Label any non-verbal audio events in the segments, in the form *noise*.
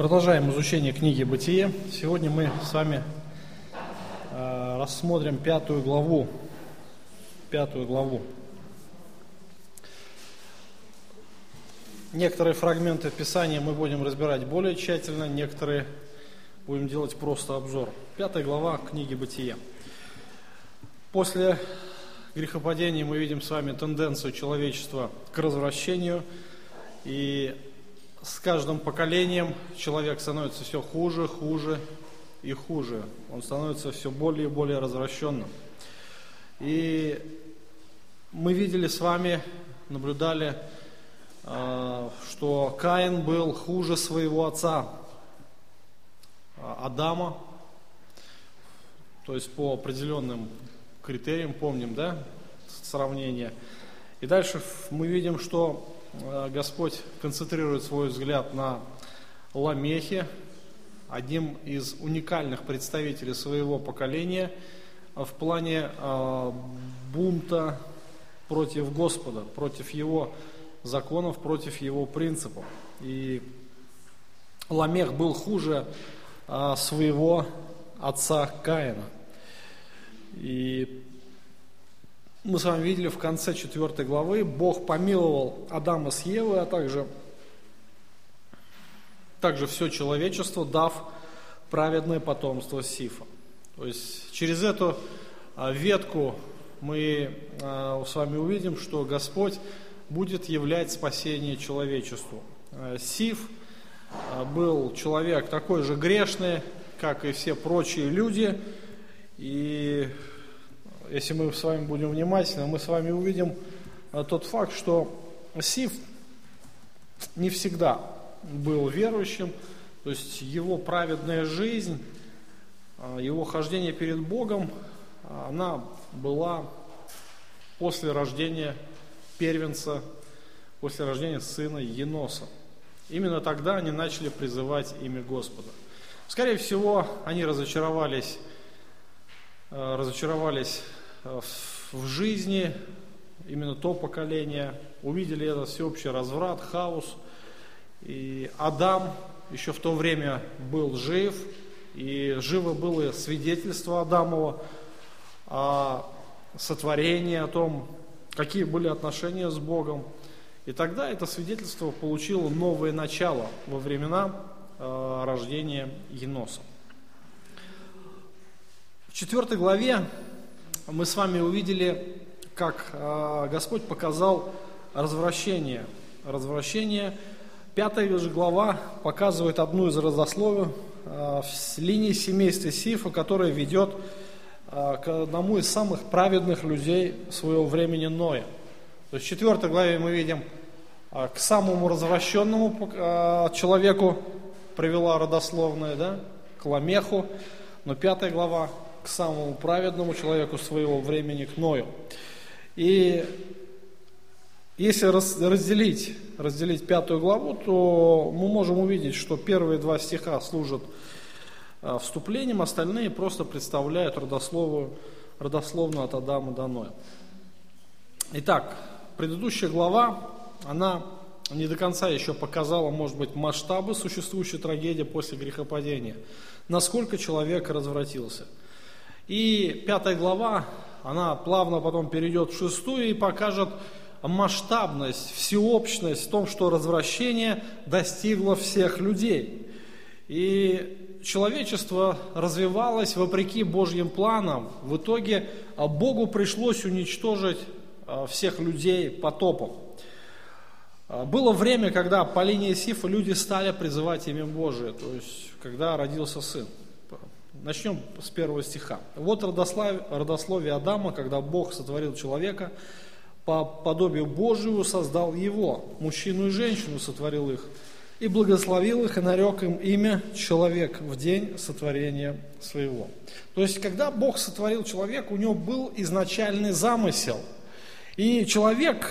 Продолжаем изучение книги «Бытие». Сегодня мы с вами э, рассмотрим пятую главу. Пятую главу. Некоторые фрагменты Писания мы будем разбирать более тщательно, некоторые будем делать просто обзор. Пятая глава книги «Бытие». После грехопадения мы видим с вами тенденцию человечества к развращению и с каждым поколением человек становится все хуже, хуже и хуже. Он становится все более и более развращенным. И мы видели с вами, наблюдали, а, что Каин был хуже своего отца а, Адама, то есть по определенным критериям, помним, да, сравнение. И дальше мы видим, что Господь концентрирует свой взгляд на Ламехе, одним из уникальных представителей своего поколения в плане э, бунта против Господа, против Его законов, против Его принципов. И Ламех был хуже э, своего отца Каина. И мы с вами видели в конце 4 главы, Бог помиловал Адама с Евой, а также, также все человечество, дав праведное потомство Сифа. То есть через эту а, ветку мы а, с вами увидим, что Господь будет являть спасение человечеству. А, Сиф был человек такой же грешный, как и все прочие люди, и если мы с вами будем внимательны, мы с вами увидим э, тот факт, что Сиф не всегда был верующим, то есть его праведная жизнь, э, его хождение перед Богом, она была после рождения первенца, после рождения сына Еноса. Именно тогда они начали призывать имя Господа. Скорее всего, они разочаровались, э, разочаровались в жизни, именно то поколение, увидели этот всеобщий разврат, хаос. И Адам еще в то время был жив, и живо было свидетельство Адамова о сотворении, о том, какие были отношения с Богом. И тогда это свидетельство получило новое начало во времена э, рождения Еноса. В четвертой главе мы с вами увидели, как а, Господь показал развращение. Развращение. Пятая же глава показывает одну из родословий а, в линии семейства Сифа, которая ведет а, к одному из самых праведных людей своего времени Ноя. То есть в четвертой главе мы видим, к самому развращенному человеку привела родословная, да, к Ламеху, но пятая глава к самому праведному человеку своего времени, к Ною. И если разделить, разделить пятую главу, то мы можем увидеть, что первые два стиха служат а, вступлением, остальные просто представляют родословную, родословную от Адама до Ноя. Итак, предыдущая глава, она не до конца еще показала, может быть, масштабы существующей трагедии после грехопадения, насколько человек развратился – и пятая глава, она плавно потом перейдет в шестую и покажет масштабность, всеобщность в том, что развращение достигло всех людей. И человечество развивалось вопреки Божьим планам. В итоге а, Богу пришлось уничтожить а, всех людей потопом. А, было время, когда по линии Сифа люди стали призывать имя Божие, то есть когда родился сын. Начнем с первого стиха. Вот родословие Адама, когда Бог сотворил человека, по подобию Божию создал его, мужчину и женщину сотворил их, и благословил их, и нарек им имя человек в день сотворения своего. То есть, когда Бог сотворил человека, у него был изначальный замысел. И человек,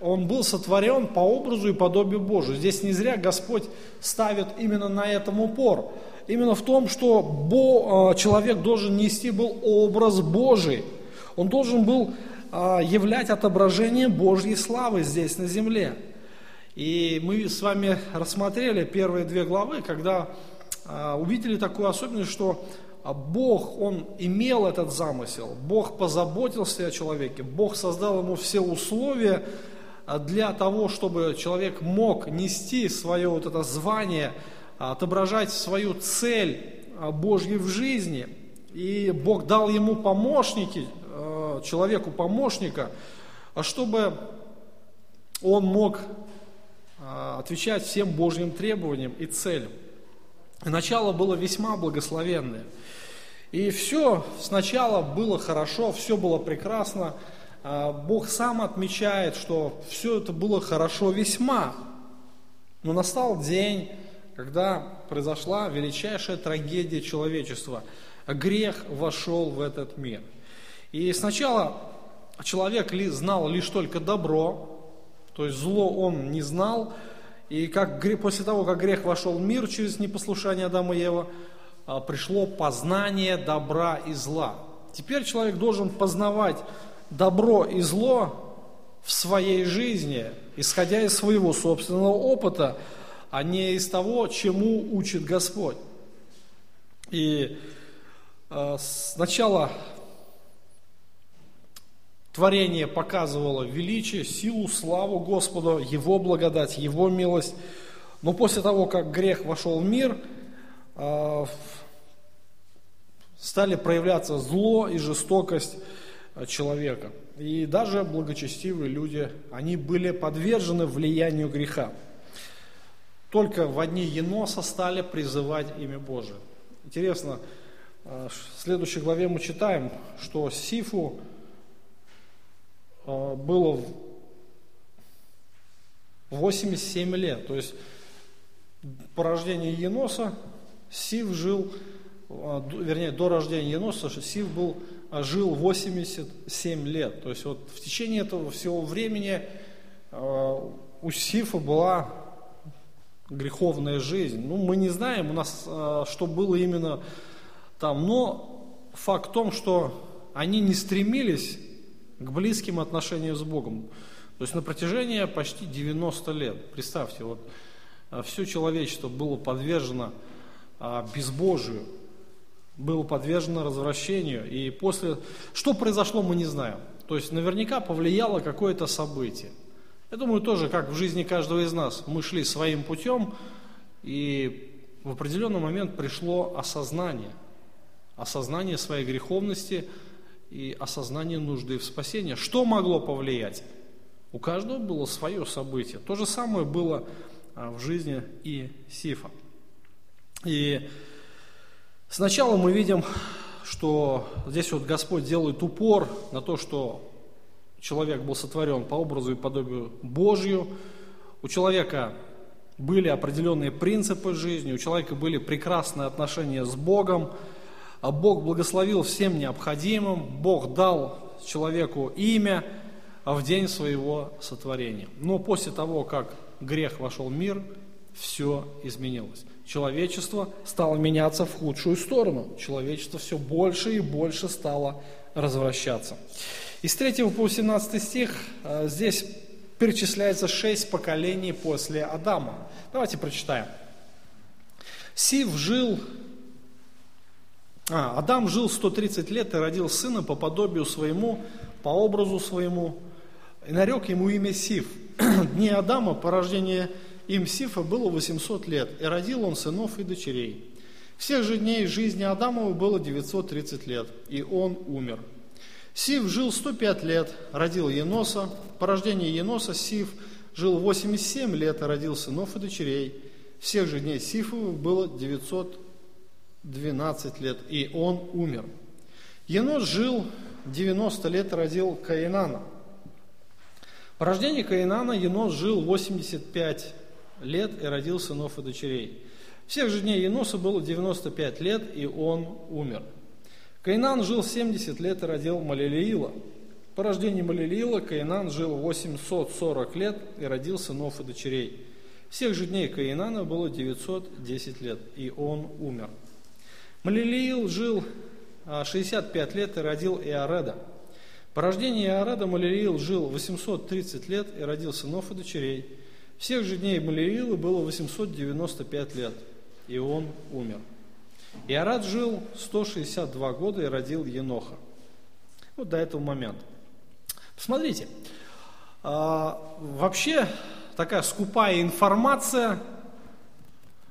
он был сотворен по образу и подобию Божию. Здесь не зря Господь ставит именно на этом упор – именно в том, что Бо, а, человек должен нести был образ Божий. Он должен был а, являть отображение Божьей славы здесь на земле. И мы с вами рассмотрели первые две главы, когда а, увидели такую особенность, что Бог, Он имел этот замысел, Бог позаботился о человеке, Бог создал ему все условия для того, чтобы человек мог нести свое вот это звание, отображать свою цель Божью в жизни. И Бог дал ему помощники, человеку помощника, чтобы он мог отвечать всем Божьим требованиям и целям. И начало было весьма благословенное. И все сначала было хорошо, все было прекрасно. А, Бог сам отмечает, что все это было хорошо весьма. Но настал день, когда произошла величайшая трагедия человечества. Грех вошел в этот мир. И сначала человек знал лишь только добро, то есть зло он не знал, и как, после того, как грех вошел в мир через непослушание Адама и Ева, а, пришло познание добра и зла. Теперь человек должен познавать добро и зло в своей жизни, исходя из своего собственного опыта, а не из того, чему учит Господь. И э, сначала Творение показывало величие, силу, славу Господу, Его благодать, Его милость. Но после того, как грех вошел в мир, а, стали проявляться зло и жестокость а, человека. И даже благочестивые люди, они были подвержены влиянию греха. Только в одни Еноса стали призывать имя Божие. Интересно, а, в следующей главе мы читаем, что Сифу а, было 87 лет. То есть по рождению Еноса Сив жил, а, вернее, до рождения Еноса Сив был, жил 87 лет. То есть вот в течение этого всего времени у Сифа была греховная жизнь. Ну, мы не знаем у нас, что было именно там, но факт в том, что они не стремились к близким отношениям с Богом. То есть на протяжении почти 90 лет, представьте, вот а, все человечество было подвержено а, безбожию, было подвержено развращению. И после... Что произошло, мы не знаем. То есть наверняка повлияло какое-то событие. Я думаю, тоже, как в жизни каждого из нас, мы шли своим путем, и в определенный момент пришло осознание. Осознание своей греховности – и осознание нужды в спасении. Что могло повлиять? У каждого было свое событие. То же самое было а, в жизни и Сифа. И сначала мы видим, что здесь вот Господь делает упор на то, что человек был сотворен по образу и подобию Божью. У человека были определенные принципы жизни, у человека были прекрасные отношения с Богом, а Бог благословил всем необходимым, Бог дал человеку имя в день своего сотворения. Но после того, как грех вошел в мир, все изменилось. Человечество стало меняться в худшую сторону. Человечество все больше и больше стало развращаться. Из 3 по 17 стих э, здесь перечисляется шесть поколений после Адама. Давайте прочитаем. Сив жил а, Адам жил 130 лет и родил сына по подобию своему, по образу своему, и нарек ему имя Сиф. *clears throat* Дни Адама по рождению им Сифа было 800 лет, и родил он сынов и дочерей. Всех же дней жизни Адамова было 930 лет, и он умер. Сив жил 105 лет, родил Еноса. По рождению Еноса Сив жил 87 лет и родил сынов и дочерей. Всех же дней Сифова было 900 12 лет, и он умер. Енос жил 90 лет, родил Каинана. По рождении Каинана Енос жил 85 лет и родил сынов и дочерей. Всех же дней Еноса было 95 лет, и он умер. Каинан жил 70 лет и родил Малилиила. По рождении Малилиила Каинан жил 840 лет и родил сынов и дочерей. Всех же дней Каинана было 910 лет, и он умер. Малилиил жил 65 а, лет и родил Иореда. По рождении Иореда Малилиил жил 830 лет и родил сынов и дочерей. Всех же дней Малиилы было 895 лет, и он умер. Иорад жил 162 года и родил Еноха. Вот до этого момента. Посмотрите, а, вообще такая скупая информация,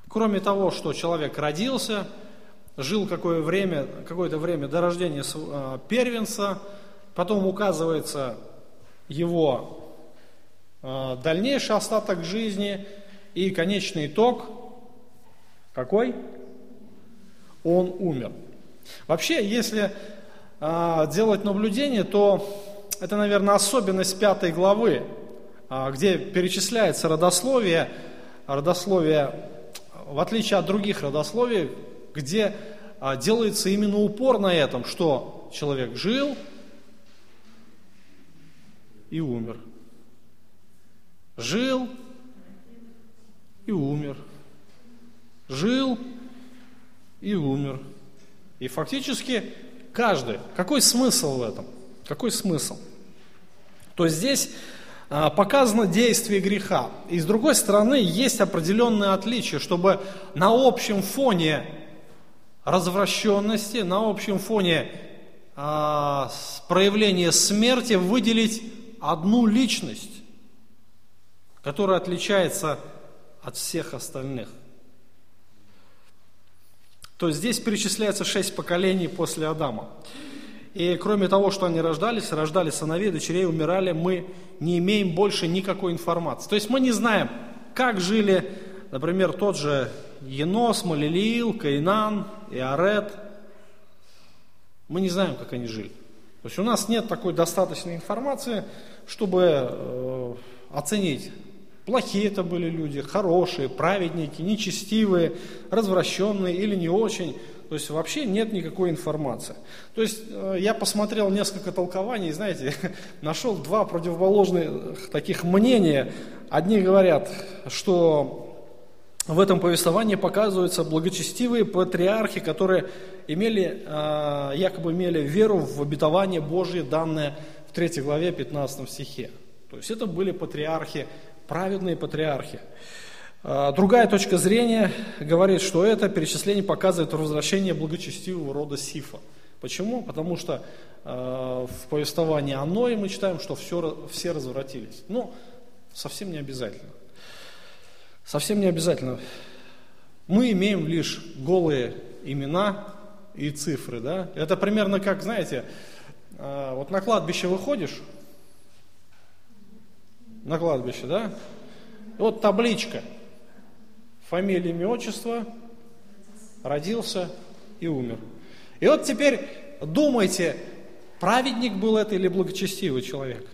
кроме того, что человек родился, жил какое время, какое-то время до рождения а, первенца, потом указывается его дальнейший остаток жизни и конечный итог какой? Он умер. Вообще, если а, делать наблюдение, то это, наверное, особенность пятой главы, а, где перечисляется родословие, родословие, в отличие от других родословий, где делается именно упор на этом, что человек жил и умер жил и умер. Жил и умер. И фактически каждый. Какой смысл в этом? Какой смысл? То есть здесь а, показано действие греха. И с другой стороны, есть определенные отличия, чтобы на общем фоне развращенности, на общем фоне а, проявления смерти выделить одну личность который отличается от всех остальных. То есть здесь перечисляется шесть поколений после Адама. И кроме того, что они рождались, рождали сыновей, дочерей, умирали, мы не имеем больше никакой информации. То есть мы не знаем, как жили, например, тот же Енос, Малилиил, Каинан, Иорет. Мы не знаем, как они жили. То есть у нас нет такой достаточной информации, чтобы э, оценить Плохие это были люди, хорошие, праведники, нечестивые, развращенные или не очень. То есть вообще нет никакой информации. То есть э, я посмотрел несколько толкований, знаете, *laughs* нашел два противоположных таких мнения. Одни говорят, что в этом повествовании показываются благочестивые патриархи, которые имели, э, якобы имели веру в обетование Божье, данное в 3 главе 15 стихе. То есть это были патриархи праведные патриархи. А, другая точка зрения говорит, что это перечисление показывает возвращение благочестивого рода Сифа. Почему? Потому что э, в повествовании о Ное мы читаем, что все, все развратились. Ну, совсем не обязательно. Совсем не обязательно. Мы имеем лишь голые имена и цифры. Да? Это примерно как, знаете, э, вот на кладбище выходишь, на кладбище, да? вот табличка. Фамилия, имя, отчество, родился и умер. И вот теперь думайте, праведник был это или благочестивый человек?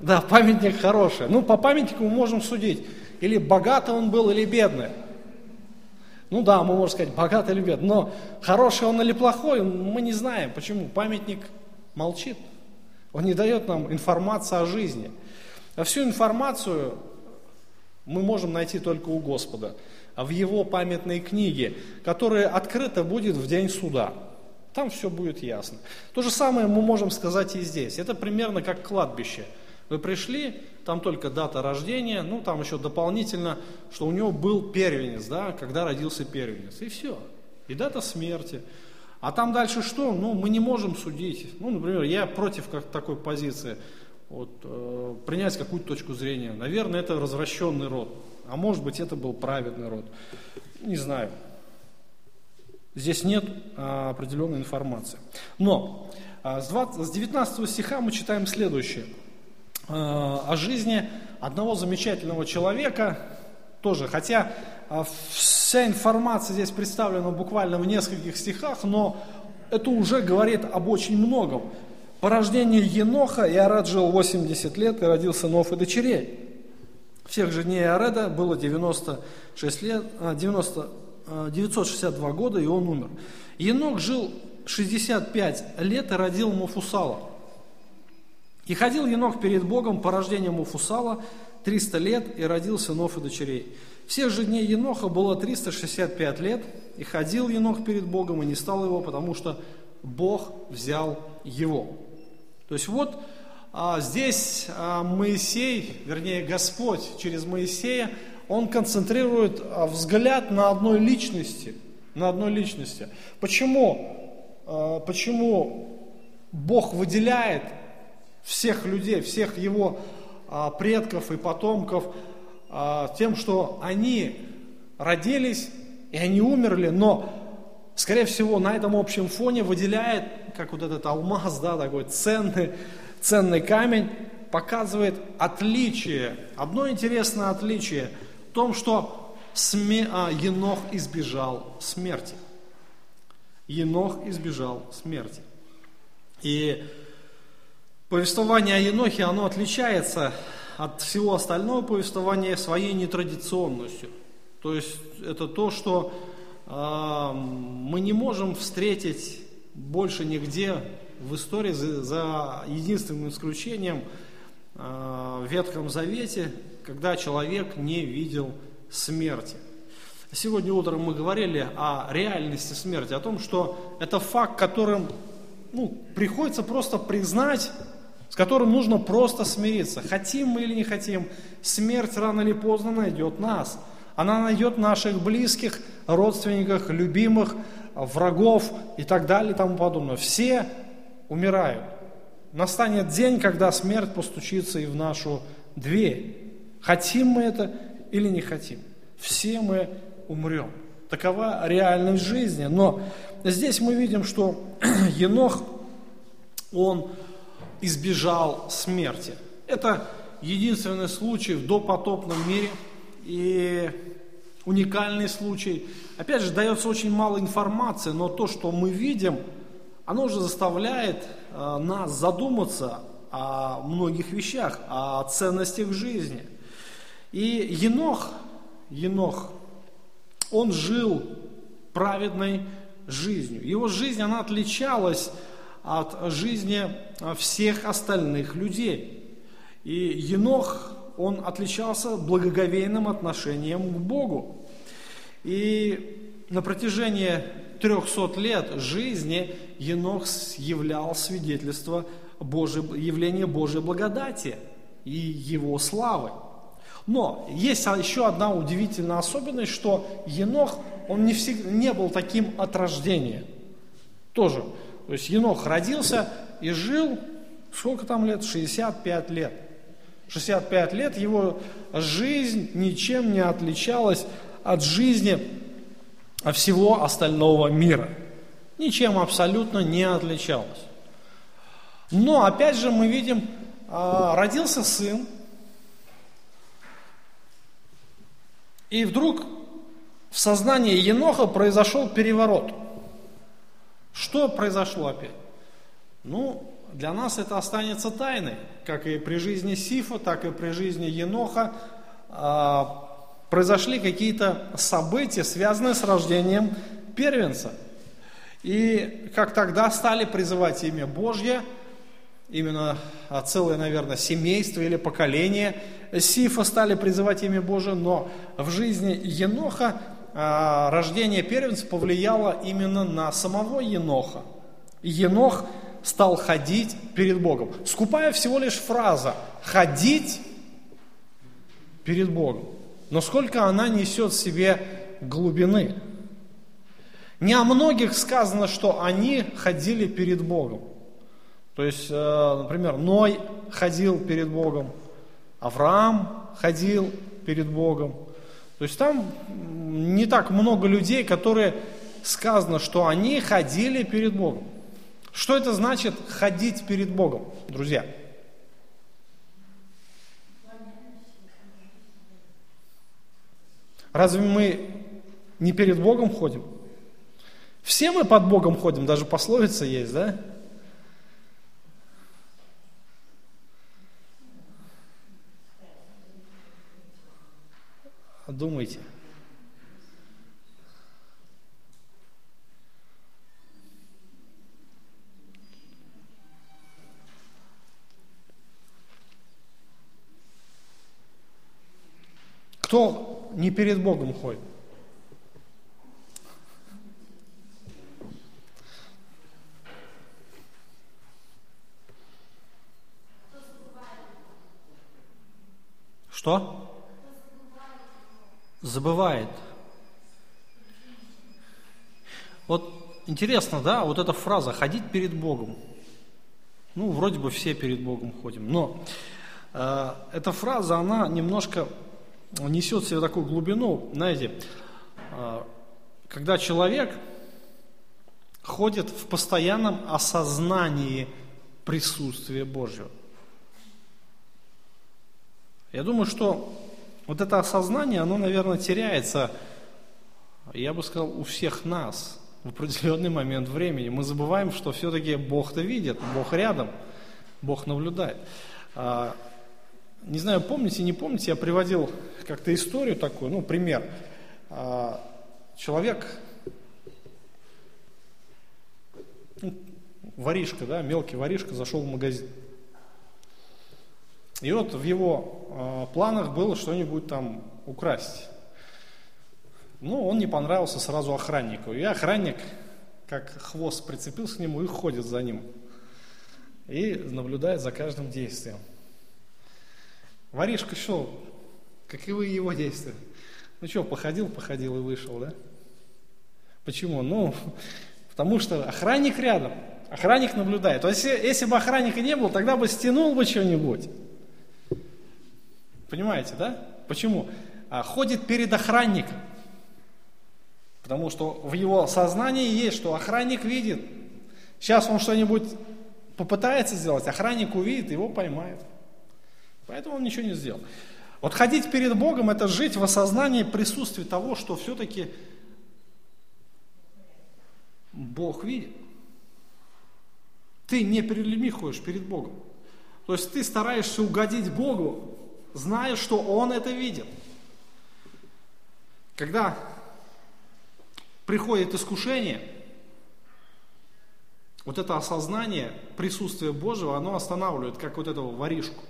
Да, памятник хороший. Ну, по памятнику мы можем судить, или богатый он был, или бедный. Ну да, мы можем сказать, богатый или бедный, но хороший он или плохой, мы не знаем. Почему? Памятник молчит. Он не дает нам информацию о жизни. А всю информацию мы можем найти только у Господа, а в Его памятной книге, которая открыта будет в день суда. Там все будет ясно. То же самое мы можем сказать и здесь. Это примерно как кладбище. Вы пришли, там только дата рождения, ну там еще дополнительно, что у него был первенец, да, когда родился первенец. И все. И дата смерти. А там дальше что? Ну, мы не можем судить. Ну, например, я против как такой позиции. Вот, э, принять какую-то точку зрения. Наверное, это развращенный род. А может быть, это был праведный род. Не знаю. Здесь нет а, определенной информации. Но а, с, 20, с 19 стиха мы читаем следующее. А, о жизни одного замечательного человека, тоже, хотя а, вся информация здесь представлена буквально в нескольких стихах, но это уже говорит об очень многом. По рождению Еноха Иорад жил 80 лет и родил сынов и дочерей. Всех же дней Иореда было 96 лет, 90, а, 962 а, года, и он умер. Енох жил 65 лет и родил Муфусала. И ходил Енох перед Богом по рождению Муфусала 300 лет и родил сынов и дочерей. Всех же дней Еноха было 365 лет, и ходил Енох перед Богом, и не стал его, потому что Бог взял его. То есть вот а, здесь а, Моисей, вернее Господь через Моисея, он концентрирует а, взгляд на одной личности, на одной личности. Почему? А, почему Бог выделяет всех людей, всех его предков и потомков а, тем, что они родились и они умерли, но, скорее всего, на этом общем фоне выделяет, как вот этот алмаз, да, такой ценный, ценный камень, показывает отличие, одно интересное отличие в том, что сме, а, Енох избежал смерти. Енох избежал смерти. И повествование о Енохе, оно отличается от всего остального повествования своей нетрадиционностью. То есть это то, что э, мы не можем встретить больше нигде в истории, за, за единственным исключением э, в Ветхом Завете, когда человек не видел смерти. Сегодня утром мы говорили о реальности смерти, о том, что это факт, которым ну, приходится просто признать, которым нужно просто смириться. Хотим мы или не хотим, смерть рано или поздно найдет нас. Она найдет наших близких, родственников, любимых, врагов и так далее и тому подобное. Все умирают. Настанет день, когда смерть постучится и в нашу дверь. Хотим мы это или не хотим. Все мы умрем. Такова реальность жизни. Но здесь мы видим, что *clears throat* Енох, он избежал смерти. Это единственный случай в допотопном мире и уникальный случай. Опять же, дается очень мало информации, но то, что мы видим, оно уже заставляет э, нас задуматься о многих вещах, о ценностях жизни. И Енох, Енох, он жил праведной жизнью. Его жизнь, она отличалась от жизни всех остальных людей. И Енох, он отличался благоговейным отношением к Богу. И на протяжении 300 лет жизни Енох являл свидетельство Божьей, явления Божьей благодати и его славы. Но есть еще одна удивительная особенность, что Енох, он не, всегда, не был таким от рождения. Тоже. То есть Енох родился и жил, сколько там лет? 65 лет. 65 лет его жизнь ничем не отличалась от жизни всего остального мира. Ничем абсолютно не отличалась. Но опять же мы видим, а, родился сын, и вдруг в сознании Еноха произошел переворот. Что произошло опять? Ну, для нас это останется тайной, как и при жизни Сифа, так и при жизни Еноха. А, произошли какие-то события, связанные с рождением первенца. И как тогда стали призывать имя Божье, именно целое, наверное, семейство или поколение Сифа стали призывать имя Божие, но в жизни Еноха а, рождение первенца повлияло именно на самого Еноха. Енох стал ходить перед Богом. Скупая всего лишь фраза «ходить перед Богом». Но сколько она несет в себе глубины. Не о многих сказано, что они ходили перед Богом. То есть, э, например, Ной ходил перед Богом, Авраам ходил перед Богом. То есть там не так много людей, которые сказано, что они ходили перед Богом. Что это значит ходить перед Богом, друзья? Разве мы не перед Богом ходим? Все мы под Богом ходим, даже пословица есть, да? Думайте. Кто не перед Богом ходит? Что? Забывает. Вот интересно, да, вот эта фраза «ходить перед Богом». Ну, вроде бы все перед Богом ходим, но э, эта фраза, она немножко несет в себе такую глубину, знаете, э, когда человек ходит в постоянном осознании присутствия Божьего. Я думаю, что вот это осознание, оно, наверное, теряется, я бы сказал, у всех нас в определенный момент времени. Мы забываем, что все-таки Бог-то видит, Бог рядом, Бог наблюдает. А, не знаю, помните, не помните, я приводил как-то историю такую, ну, пример. А, человек, ну, воришка, да, мелкий воришка зашел в магазин. И вот в его планах было что-нибудь там украсть. Ну, он не понравился сразу охраннику. И охранник, как хвост прицепился к нему и ходит за ним. И наблюдает за каждым действием. Воришка что, каковы его действия? Ну что, походил, походил и вышел, да? Почему? Ну, потому что охранник рядом, охранник наблюдает. То есть, если бы охранника не было, тогда бы стянул бы что-нибудь. Понимаете, да? Почему? А, ходит перед охранником. Потому что в его сознании есть, что охранник видит. Сейчас он что-нибудь попытается сделать, охранник увидит, его поймает. Поэтому он ничего не сделал. Вот ходить перед Богом – это жить в осознании присутствия того, что все-таки Бог видит. Ты не перед людьми ходишь, перед Богом. То есть ты стараешься угодить Богу, зная, что Он это видит. Когда приходит искушение, вот это осознание присутствия Божьего, оно останавливает, как вот этого воришку.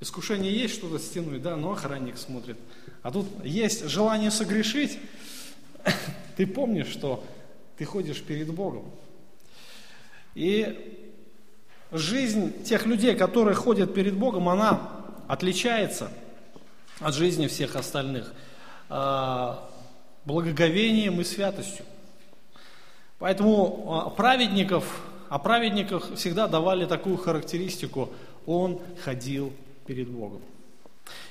Искушение есть что-то стянуть, да, но охранник смотрит. А тут есть желание согрешить. *laughs* Ты помнишь, что ты ходишь перед Богом. И жизнь тех людей, которые ходят перед Богом, она отличается от жизни всех остальных а, благоговением и святостью. Поэтому а, праведников, о праведниках всегда давали такую характеристику – он ходил перед Богом.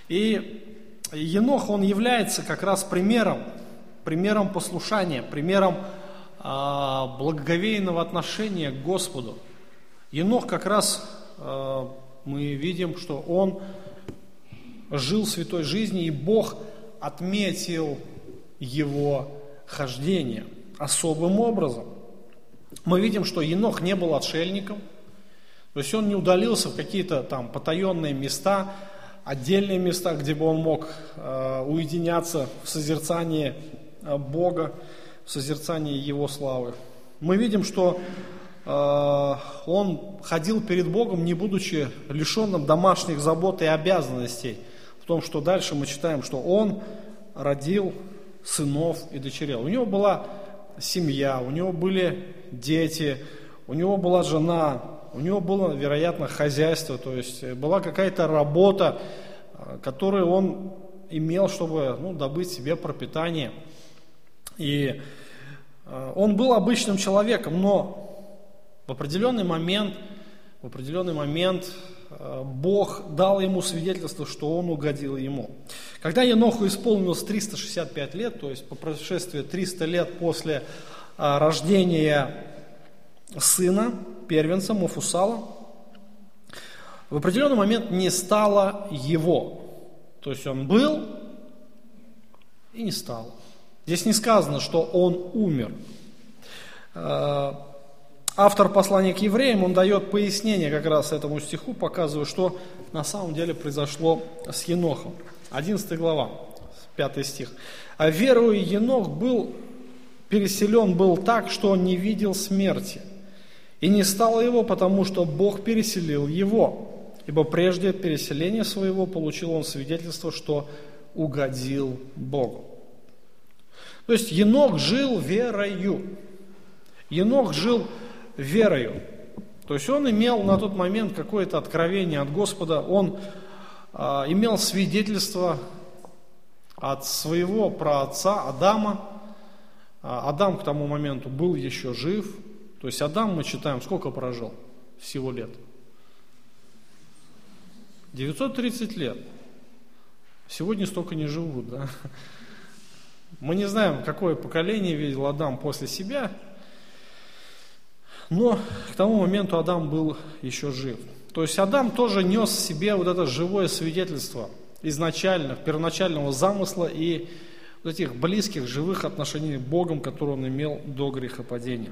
И Енох, он является как раз примером, примером послушания, примером а, благоговейного отношения к Господу. Енох как раз мы видим, что он жил святой жизнью, и Бог отметил его хождение особым образом. Мы видим, что Енох не был отшельником, то есть он не удалился в какие-то там потаенные места, отдельные места, где бы он мог э, уединяться в созерцании э, Бога, в созерцании Его славы. Мы видим, что э, он ходил перед Богом, не будучи лишенным домашних забот и обязанностей – в том, что дальше мы читаем, что он родил сынов и дочерей. У него была семья, у него были дети, у него была жена, у него было, вероятно, хозяйство, то есть была какая-то работа, э, которую он имел, чтобы ну, добыть себе пропитание. И э, он был обычным человеком, но в определенный момент, в определенный момент Э, Бог дал ему свидетельство, что он угодил ему. Когда Еноху исполнилось 365 лет, то есть по прошествии 300 лет после э, рождения сына, первенца Муфусала, в определенный момент не стало его. То есть он был и не стал. Здесь не сказано, что он умер. Автор послания к евреям, он дает пояснение как раз этому стиху, показывая, что на самом деле произошло с Енохом. 11 глава, 5 стих. «А верою Енох был переселен был так, что он не видел смерти, и не стало его, потому что Бог переселил его. Ибо прежде переселения своего получил он свидетельство, что угодил Богу». То есть Енох жил верою. Енох жил верою. То есть он имел на тот момент какое-то откровение от Господа, он а, имел свидетельство от своего праотца Адама. А, Адам к тому моменту был еще жив. То есть Адам, мы читаем, сколько прожил всего лет? 930 лет. Сегодня столько не живут, да? Мы не знаем, какое поколение видел Адам после себя, но к тому моменту Адам был еще жив. То есть Адам тоже нес в себе вот это живое свидетельство изначально, первоначального замысла и вот этих близких, живых отношений с Богом, которые он имел до грехопадения.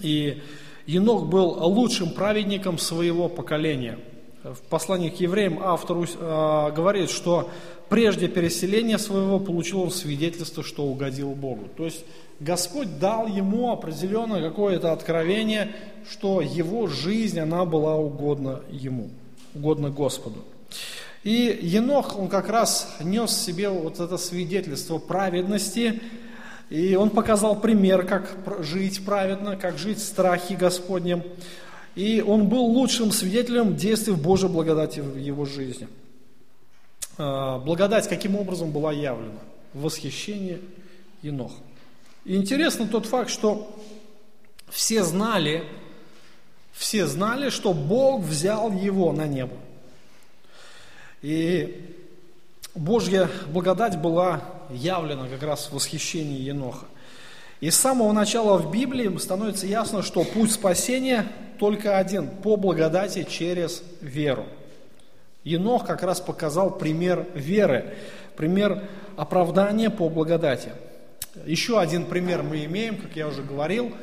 И Енох был лучшим праведником своего поколения. В послании к евреям автор э, говорит, что прежде переселения своего получил он свидетельство, что угодил Богу. То есть Господь дал ему определенное какое-то откровение, что его жизнь, она была угодна ему, угодна Господу. И Енох, он как раз нес в себе вот это свидетельство праведности, и он показал пример, как жить праведно, как жить в страхе Господнем. И он был лучшим свидетелем действий Божьей благодати в его жизни. А, благодать каким образом была явлена? Восхищение Еноха. И интересно тот факт, что все знали, все знали, что Бог взял его на небо. И Божья благодать была явлена как раз в восхищении Еноха. И с самого начала в Библии становится ясно, что путь спасения только один – по благодати через веру. Енох как раз показал пример веры, пример оправдания по благодати – еще один пример мы имеем, как я уже говорил,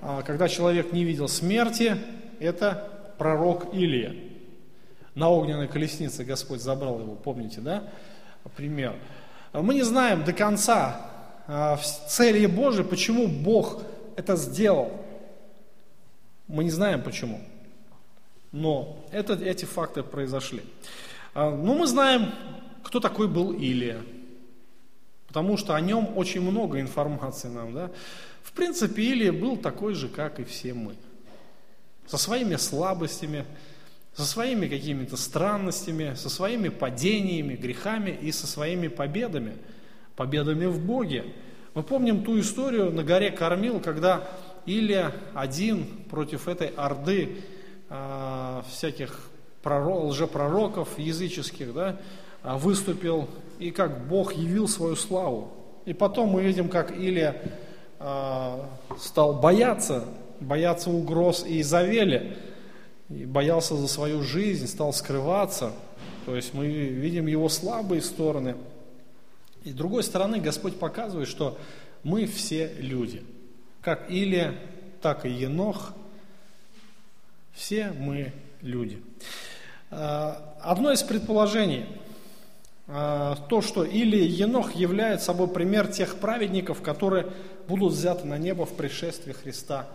а, когда человек не видел смерти, это пророк Илия. На огненной колеснице Господь забрал его, помните, да? Пример. Мы не знаем до конца а, цели Божьей, почему Бог это сделал. Мы не знаем почему. Но это, эти факты произошли. А, но мы знаем, кто такой был Илия потому что о нем очень много информации нам. Да? В принципе, Илия был такой же, как и все мы. Со своими слабостями, со своими какими-то странностями, со своими падениями, грехами и со своими победами, победами в Боге. Мы помним ту историю на горе Кормил, когда Илия один против этой орды э, всяких пророк, лжепророков языческих, да, а, выступил и как Бог явил свою славу. И потом мы видим, как Илия э, стал бояться, бояться угроз и Изавели, и боялся за свою жизнь, стал скрываться. То есть мы видим его слабые стороны. И с другой стороны, Господь показывает, что мы все люди. Как Илия, так и Енох, все мы люди. А, одно из предположений – а, то, что или Енох является собой пример тех праведников, которые будут взяты на небо в пришествии Христа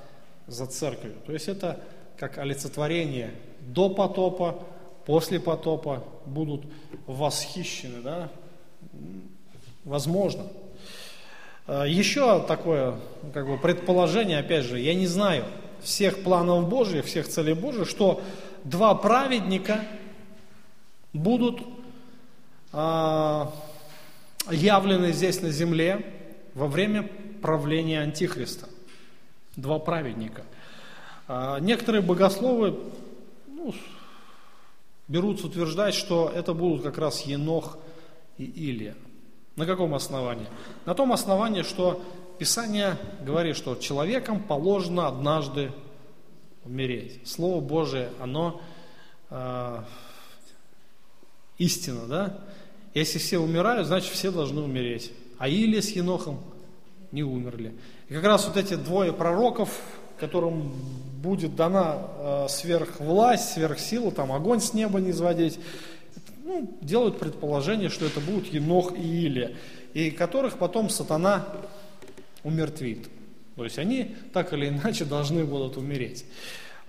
за церковью. То есть это как олицетворение до потопа, после потопа будут восхищены, да? Возможно. А, еще такое как бы, предположение, опять же, я не знаю всех планов Божьих, всех целей Божьих, что два праведника будут а, явлены здесь на земле во время правления Антихриста. Два праведника. А, некоторые богословы ну, берутся утверждать, что это будут как раз Енох и Илия. На каком основании? На том основании, что Писание говорит, что человеком положено однажды умереть. Слово Божие, оно э, истина, да? Если все умирают, значит все должны умереть. А Илия с Енохом не умерли. И как раз вот эти двое пророков, которым будет дана э, сверхвласть, сверхсила, там огонь с неба не изводить, ну, делают предположение, что это будут Енох и Илия, и которых потом сатана умертвит. То есть они так или иначе должны будут умереть.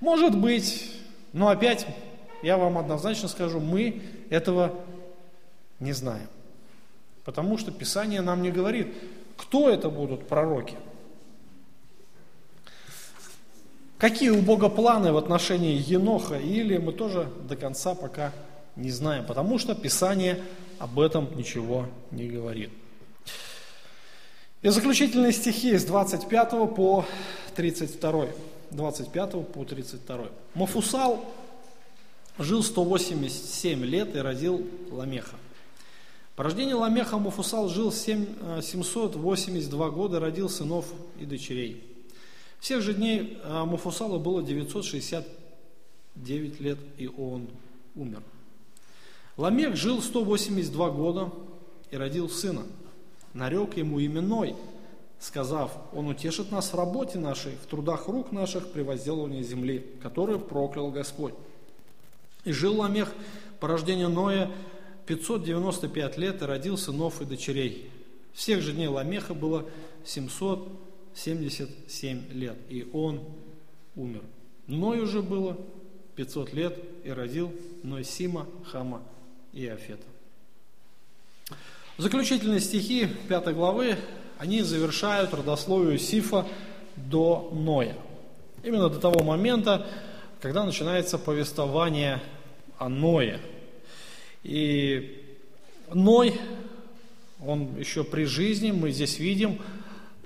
Может быть, но опять я вам однозначно скажу, мы этого не знаем. Потому что Писание нам не говорит, кто это будут пророки. Какие у Бога планы в отношении Еноха или мы тоже до конца пока не знаем, потому что Писание об этом ничего не говорит. И заключительные стихи с 25 по 32. 25 по 32. Мафусал жил 187 лет и родил Ламеха. По рождению Ламеха Мафусал жил 7, 782 года, родил сынов и дочерей. Всех же дней а, Мафусала было 969 лет, и он умер. Ламех жил 182 года и родил сына. Нарек ему именной, сказав, он утешит нас в работе нашей, в трудах рук наших при возделывании земли, которую проклял Господь. И жил Ламех по рождению Ноя 595 лет и родил сынов и дочерей. Всех же дней Ламеха было 777 лет, и он умер. Ной уже было 500 лет и родил Ной Сима, Хама и Афета. Заключительные стихи 5 главы, они завершают родословие Сифа до Ноя. Именно до того момента, когда начинается повествование о Ное. И Ной, он еще при жизни, мы здесь видим,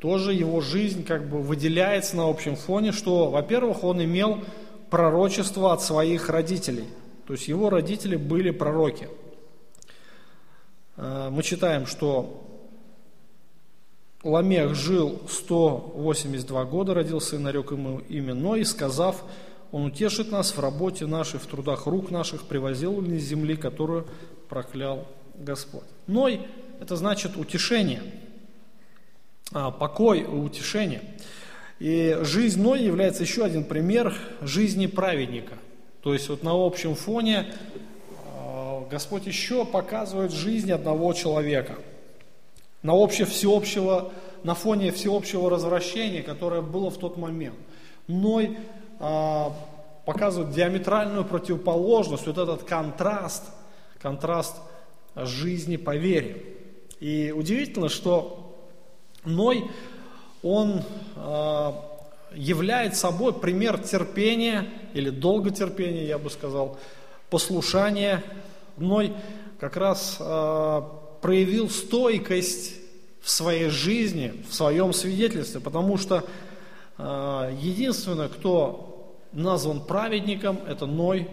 тоже его жизнь как бы выделяется на общем фоне, что, во-первых, он имел пророчество от своих родителей. То есть его родители были пророки. Э, мы читаем, что Ламех жил 182 года, родился и нарек ему имя Ной, сказав, он утешит нас в работе нашей, в трудах рук наших, привозил из земли, которую проклял Господь. Ной – это значит утешение, а, покой утешение. И жизнь Ной является еще один пример жизни праведника. То есть вот на общем фоне Господь еще показывает жизнь одного человека. На обще всеобщего, на фоне всеобщего развращения, которое было в тот момент. Ной а, показывают диаметральную противоположность, вот этот контраст, контраст жизни по вере. И удивительно, что Ной, он э, является собой пример терпения или долготерпения, я бы сказал, послушания. Ной как раз э, проявил стойкость в своей жизни, в своем свидетельстве, потому что э, единственное, кто назван праведником, это Ной,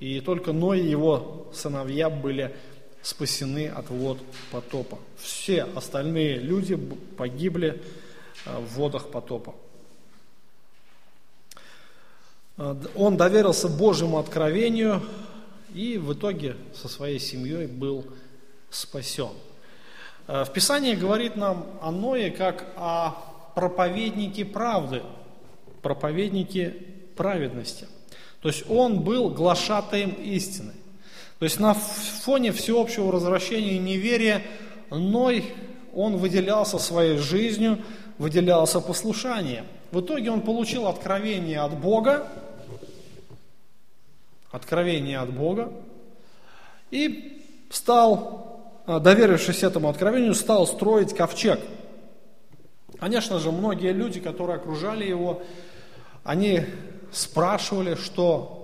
и только Ной и его сыновья были спасены от вод потопа. Все остальные люди погибли э, в водах потопа. Он доверился Божьему откровению и в итоге со своей семьей был спасен. Э, в Писании говорит нам о Ное как о проповеднике правды, проповеднике праведности. То есть он был глашатаем истины. То есть на фоне всеобщего развращения и неверия Ной, он выделялся своей жизнью, выделялся послушанием. В итоге он получил откровение от Бога, откровение от Бога, и стал, а, доверившись этому откровению, стал строить ковчег. Конечно же, многие люди, которые окружали его, они спрашивали, что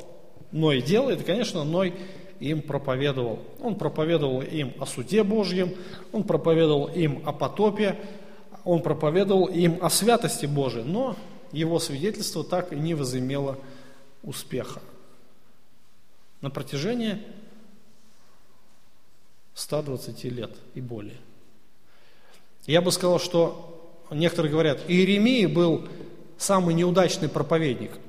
Ной делает, и, конечно, Ной им проповедовал. Он проповедовал им о суде Божьем, он проповедовал им о потопе, он проповедовал им о святости Божией, но его свидетельство так и не возымело успеха. На протяжении 120 лет и более. Я бы сказал, что некоторые говорят, Иеремия был самый неудачный проповедник –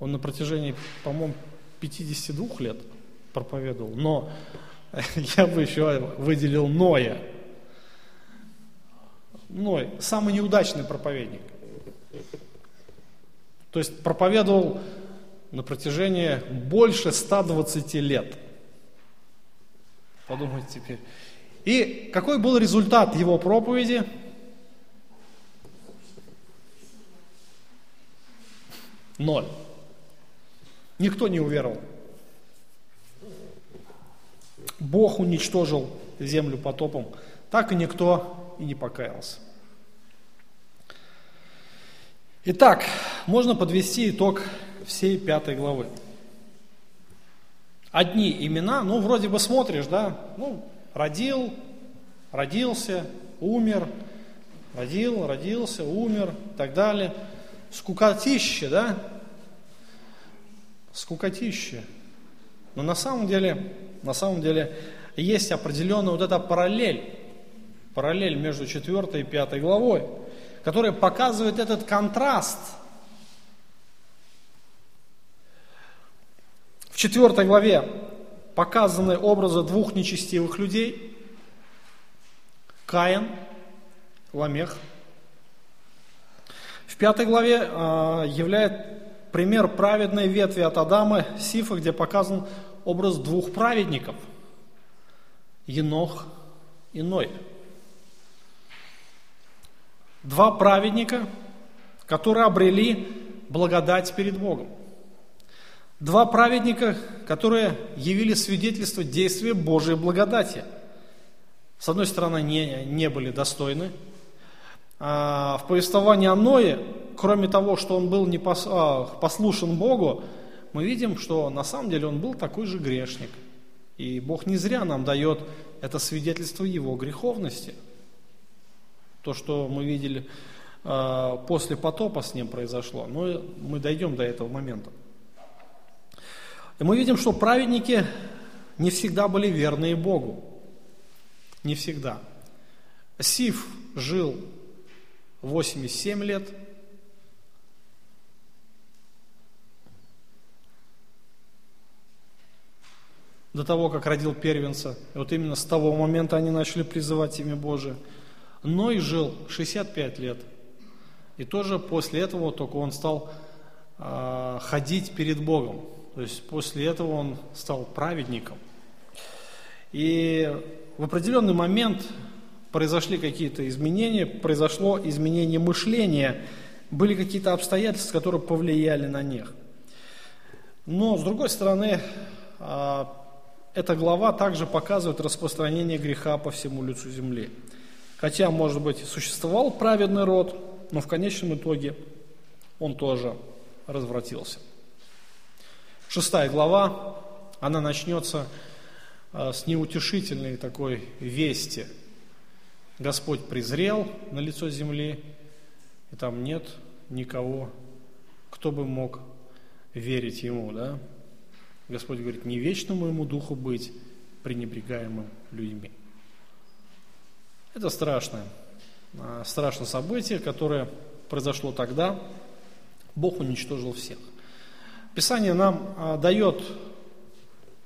он на протяжении, по-моему, 52 лет проповедовал. Но *laughs* я бы еще выделил Ноя. Ной, самый неудачный проповедник. То есть проповедовал на протяжении больше 120 лет. Подумайте теперь. И какой был результат его проповеди? Ноль. Никто не уверовал. Бог уничтожил землю потопом, так и никто и не покаялся. Итак, можно подвести итог всей пятой главы. одни имена, ну, вроде бы смотришь, да, ну, родил, родился, умер, родил, родился, умер и так далее. Скукотище, да? Скукотище. Но на самом деле, на самом деле есть определенная вот эта параллель, параллель между 4 и 5 главой, которая показывает этот контраст. 4 главе показаны образы двух нечестивых людей. Каин, Ламех. В пятой главе э, являет пример праведной ветви от Адама, Сифа, где показан образ двух праведников – Енох и Ной. Два праведника, которые обрели благодать перед Богом. Два праведника, которые явили свидетельство действия Божией благодати. С одной стороны, не, не были достойны. А в повествовании о Ное, кроме того, что он был не пос, а, послушен Богу, мы видим, что на самом деле он был такой же грешник. И Бог не зря нам дает это свидетельство его греховности. То, что мы видели э, после потопа с ним произошло. Но мы дойдем до этого момента. И мы видим, что праведники не всегда были верны Богу. Не всегда. Сиф жил 87 лет, до того, как родил первенца. И вот именно с того момента они начали призывать имя Божие. Ной жил 65 лет. И тоже после этого только он стал э, ходить перед Богом. То есть после этого он стал праведником. И в определенный момент произошли какие-то изменения, произошло изменение мышления, были какие-то обстоятельства, которые повлияли на них. Но, с другой стороны, а, эта глава также показывает распространение греха по всему лицу земли. Хотя, может быть, существовал праведный род, но в конечном итоге он тоже развратился. Шестая глава, она начнется а, с неутешительной такой вести. Господь презрел на лицо земли, и там нет никого, кто бы мог верить Ему, да? Господь говорит, не вечно моему духу быть пренебрегаемым людьми. Это страшное, а, страшное событие, которое произошло тогда. Бог уничтожил всех. Писание нам а, дает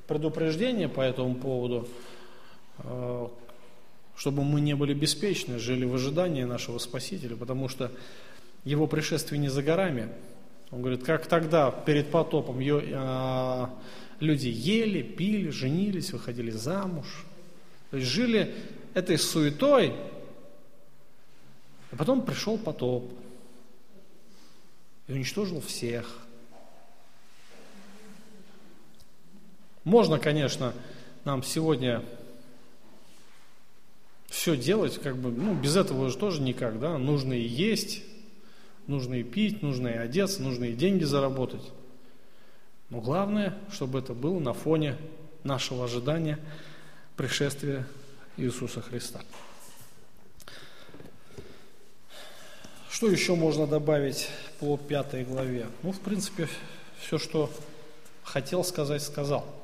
предупреждение по этому поводу, а, чтобы мы не были беспечны, жили в ожидании нашего Спасителя, потому что его пришествие не за горами. Он говорит, как тогда, перед потопом, а, люди ели, пили, женились, выходили замуж. То есть жили этой суетой, а потом пришел потоп и уничтожил всех. Можно, конечно, нам сегодня все делать, как бы, ну, без этого уже тоже никак, да, нужно и есть, нужно и пить, нужно и одеться, нужно и деньги заработать. Но главное, чтобы это было на фоне нашего ожидания пришествия Иисуса Христа. Что еще можно добавить по пятой главе? Ну, в принципе, все, что хотел сказать, сказал.